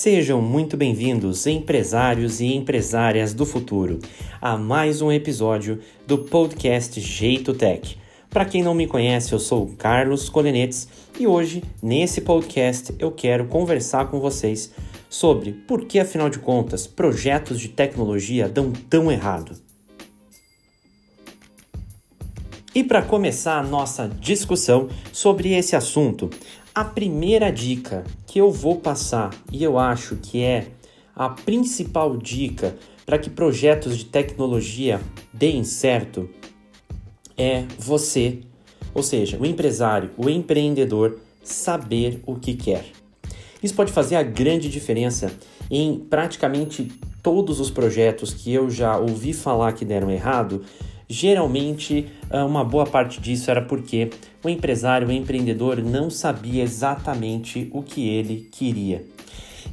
Sejam muito bem-vindos, empresários e empresárias do futuro, a mais um episódio do podcast Jeito Tech. Para quem não me conhece, eu sou Carlos Colenetes e hoje, nesse podcast, eu quero conversar com vocês sobre por que, afinal de contas, projetos de tecnologia dão tão errado. E para começar a nossa discussão sobre esse assunto, a primeira dica que eu vou passar e eu acho que é a principal dica para que projetos de tecnologia deem certo é você, ou seja, o empresário, o empreendedor, saber o que quer. Isso pode fazer a grande diferença em praticamente todos os projetos que eu já ouvi falar que deram errado, Geralmente, ah, uma boa parte disso era porque o empresário, o empreendedor não sabia exatamente o que ele queria.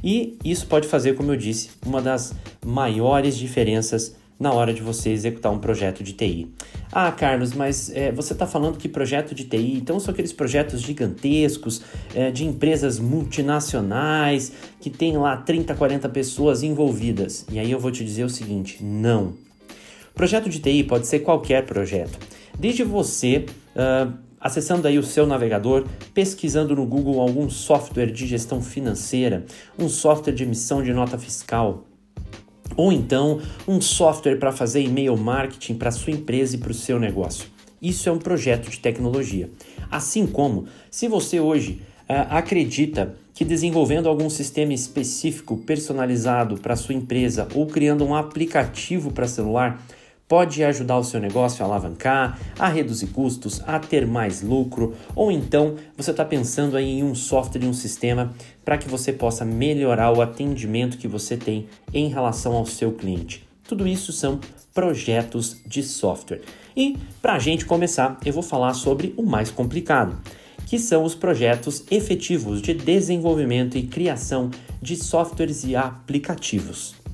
E isso pode fazer, como eu disse, uma das maiores diferenças na hora de você executar um projeto de TI. Ah, Carlos, mas é, você está falando que projeto de TI, então são aqueles projetos gigantescos é, de empresas multinacionais que tem lá 30, 40 pessoas envolvidas. E aí eu vou te dizer o seguinte: não. Projeto de TI pode ser qualquer projeto, desde você uh, acessando aí o seu navegador, pesquisando no Google algum software de gestão financeira, um software de emissão de nota fiscal, ou então um software para fazer e-mail marketing para sua empresa e para o seu negócio. Isso é um projeto de tecnologia. Assim como, se você hoje uh, acredita que desenvolvendo algum sistema específico personalizado para sua empresa ou criando um aplicativo para celular, pode ajudar o seu negócio a alavancar, a reduzir custos, a ter mais lucro, ou então você está pensando em um software e um sistema para que você possa melhorar o atendimento que você tem em relação ao seu cliente. Tudo isso são projetos de software. E para a gente começar, eu vou falar sobre o mais complicado, que são os projetos efetivos de desenvolvimento e criação de softwares e aplicativos.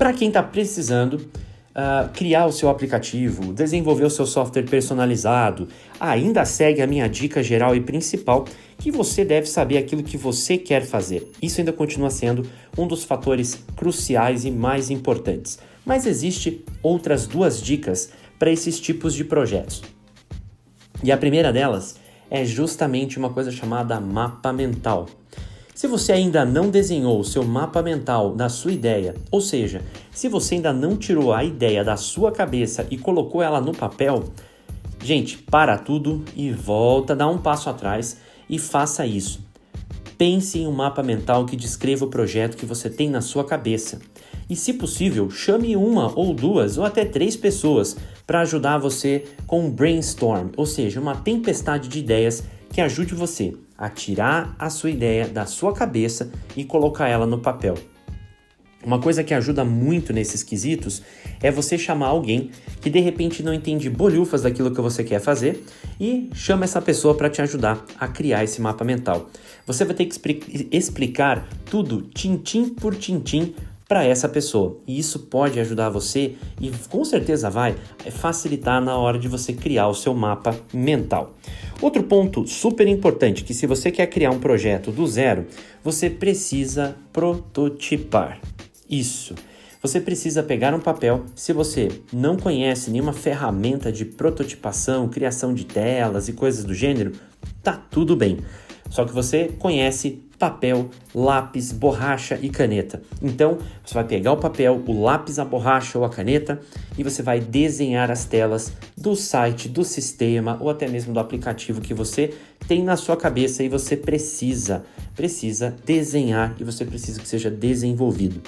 Para quem está precisando uh, criar o seu aplicativo, desenvolver o seu software personalizado. Ainda segue a minha dica geral e principal que você deve saber aquilo que você quer fazer. Isso ainda continua sendo um dos fatores cruciais e mais importantes. Mas existe outras duas dicas para esses tipos de projetos. E a primeira delas é justamente uma coisa chamada mapa mental. Se você ainda não desenhou o seu mapa mental da sua ideia, ou seja, se você ainda não tirou a ideia da sua cabeça e colocou ela no papel, gente, para tudo e volta, dá um passo atrás e faça isso. Pense em um mapa mental que descreva o projeto que você tem na sua cabeça. E, se possível, chame uma ou duas ou até três pessoas para ajudar você com um brainstorm, ou seja, uma tempestade de ideias que ajude você a tirar a sua ideia da sua cabeça e colocar ela no papel. Uma coisa que ajuda muito nesses quesitos é você chamar alguém que de repente não entende bolhufas daquilo que você quer fazer e chama essa pessoa para te ajudar a criar esse mapa mental. Você vai ter que explicar tudo tintim por tintim para essa pessoa. E isso pode ajudar você e com certeza vai facilitar na hora de você criar o seu mapa mental. Outro ponto super importante que se você quer criar um projeto do zero, você precisa prototipar. Isso. Você precisa pegar um papel. Se você não conhece nenhuma ferramenta de prototipação, criação de telas e coisas do gênero, tá tudo bem. Só que você conhece papel, lápis, borracha e caneta. Então, você vai pegar o papel, o lápis, a borracha ou a caneta e você vai desenhar as telas do site, do sistema ou até mesmo do aplicativo que você tem na sua cabeça e você precisa, precisa desenhar e você precisa que seja desenvolvido.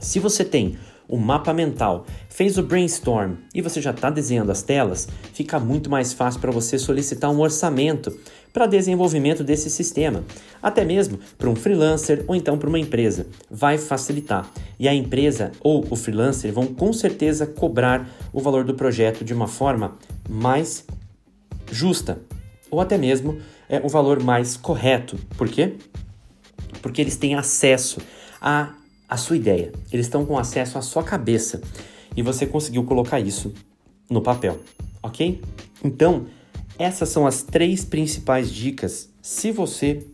Se você tem o mapa mental, fez o brainstorm e você já está desenhando as telas, fica muito mais fácil para você solicitar um orçamento para desenvolvimento desse sistema, até mesmo para um freelancer ou então para uma empresa. Vai facilitar. E a empresa ou o freelancer vão com certeza cobrar o valor do projeto de uma forma mais justa, ou até mesmo é, o valor mais correto. Por quê? Porque eles têm acesso a a sua ideia, eles estão com acesso à sua cabeça e você conseguiu colocar isso no papel, ok? Então, essas são as três principais dicas se você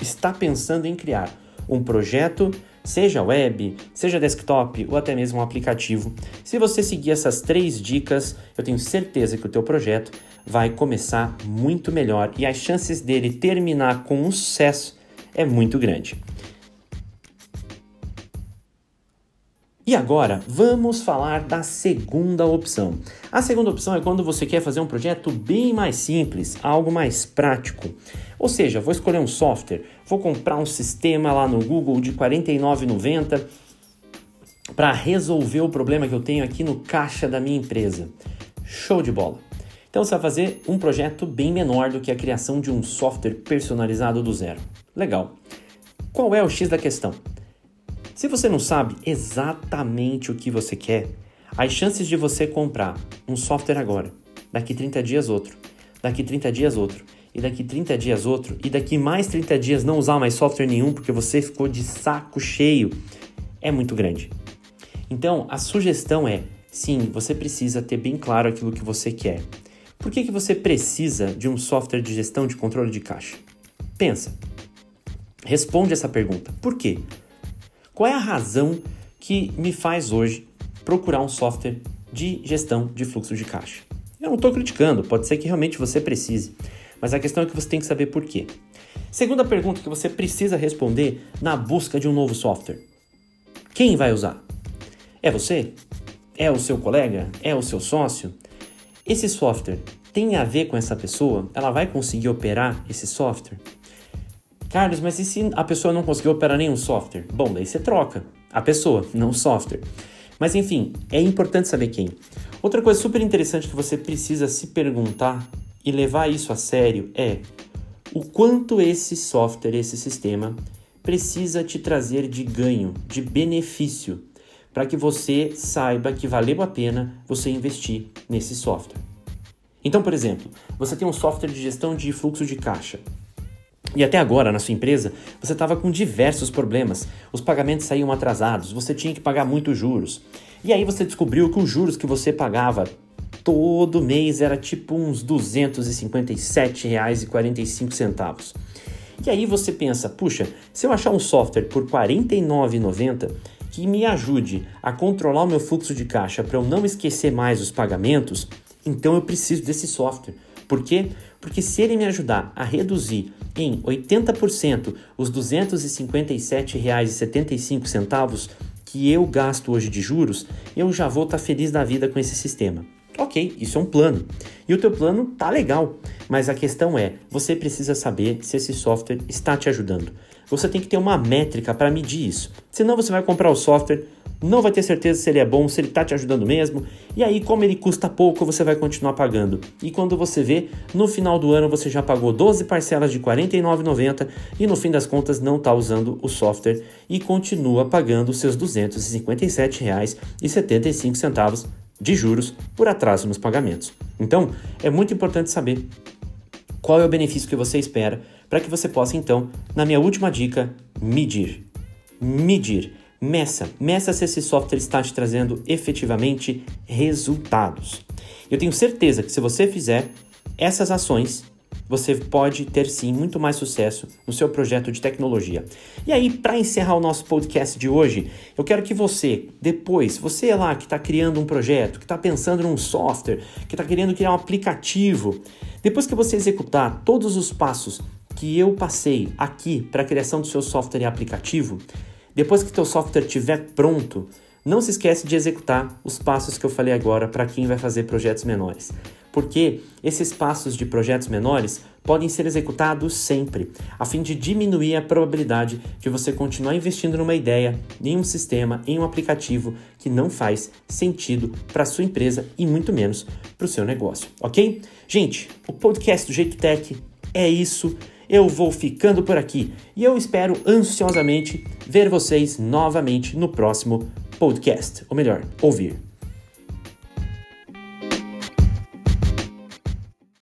está pensando em criar um projeto, seja web, seja desktop ou até mesmo um aplicativo. Se você seguir essas três dicas, eu tenho certeza que o teu projeto vai começar muito melhor e as chances dele terminar com um sucesso é muito grande. E agora, vamos falar da segunda opção. A segunda opção é quando você quer fazer um projeto bem mais simples, algo mais prático. Ou seja, vou escolher um software, vou comprar um sistema lá no Google de R$ 49,90 para resolver o problema que eu tenho aqui no caixa da minha empresa. Show de bola! Então você vai fazer um projeto bem menor do que a criação de um software personalizado do zero. Legal. Qual é o X da questão? Se você não sabe exatamente o que você quer, as chances de você comprar um software agora, daqui 30 dias outro, daqui 30 dias outro, e daqui 30 dias outro, e daqui mais 30 dias não usar mais software nenhum porque você ficou de saco cheio, é muito grande. Então, a sugestão é, sim, você precisa ter bem claro aquilo que você quer. Por que, que você precisa de um software de gestão de controle de caixa? Pensa. Responde essa pergunta. Por quê? Qual é a razão que me faz hoje procurar um software de gestão de fluxo de caixa? Eu não estou criticando, pode ser que realmente você precise, mas a questão é que você tem que saber por quê. Segunda pergunta que você precisa responder na busca de um novo software: quem vai usar? É você? É o seu colega? É o seu sócio? Esse software tem a ver com essa pessoa? Ela vai conseguir operar esse software? Carlos, mas e se a pessoa não conseguiu operar nenhum software? Bom, daí você troca a pessoa, não o software. Mas enfim, é importante saber quem. Outra coisa super interessante que você precisa se perguntar e levar isso a sério é o quanto esse software, esse sistema, precisa te trazer de ganho, de benefício, para que você saiba que valeu a pena você investir nesse software. Então, por exemplo, você tem um software de gestão de fluxo de caixa. E até agora, na sua empresa, você estava com diversos problemas. Os pagamentos saíam atrasados, você tinha que pagar muitos juros. E aí você descobriu que os juros que você pagava todo mês era tipo uns R$ 257,45. E aí você pensa, puxa, se eu achar um software por R$ 49,90 que me ajude a controlar o meu fluxo de caixa para eu não esquecer mais os pagamentos, então eu preciso desse software. Por quê? Porque se ele me ajudar a reduzir em 80% os R$ 257,75 que eu gasto hoje de juros, eu já vou estar tá feliz da vida com esse sistema. Ok, isso é um plano. E o teu plano tá legal, mas a questão é, você precisa saber se esse software está te ajudando. Você tem que ter uma métrica para medir isso. Senão você vai comprar o software, não vai ter certeza se ele é bom, se ele está te ajudando mesmo, e aí, como ele custa pouco, você vai continuar pagando. E quando você vê, no final do ano você já pagou 12 parcelas de R$ 49,90 e no fim das contas não está usando o software e continua pagando seus R$ 257,75 de juros por atraso nos pagamentos. Então, é muito importante saber qual é o benefício que você espera para que você possa, então, na minha última dica, medir. Medir. Meça, meça se esse software está te trazendo efetivamente resultados. Eu tenho certeza que se você fizer essas ações, você pode ter sim muito mais sucesso no seu projeto de tecnologia. E aí, para encerrar o nosso podcast de hoje, eu quero que você, depois, você lá que está criando um projeto, que está pensando num software, que está querendo criar um aplicativo, depois que você executar todos os passos que eu passei aqui para a criação do seu software e aplicativo, depois que teu software estiver pronto, não se esquece de executar os passos que eu falei agora para quem vai fazer projetos menores porque esses passos de projetos menores podem ser executados sempre, a fim de diminuir a probabilidade de você continuar investindo numa ideia, em um sistema, em um aplicativo que não faz sentido para sua empresa e muito menos para o seu negócio, ok? Gente, o podcast do Jeito Tech é isso. Eu vou ficando por aqui e eu espero ansiosamente ver vocês novamente no próximo podcast, ou melhor, ouvir.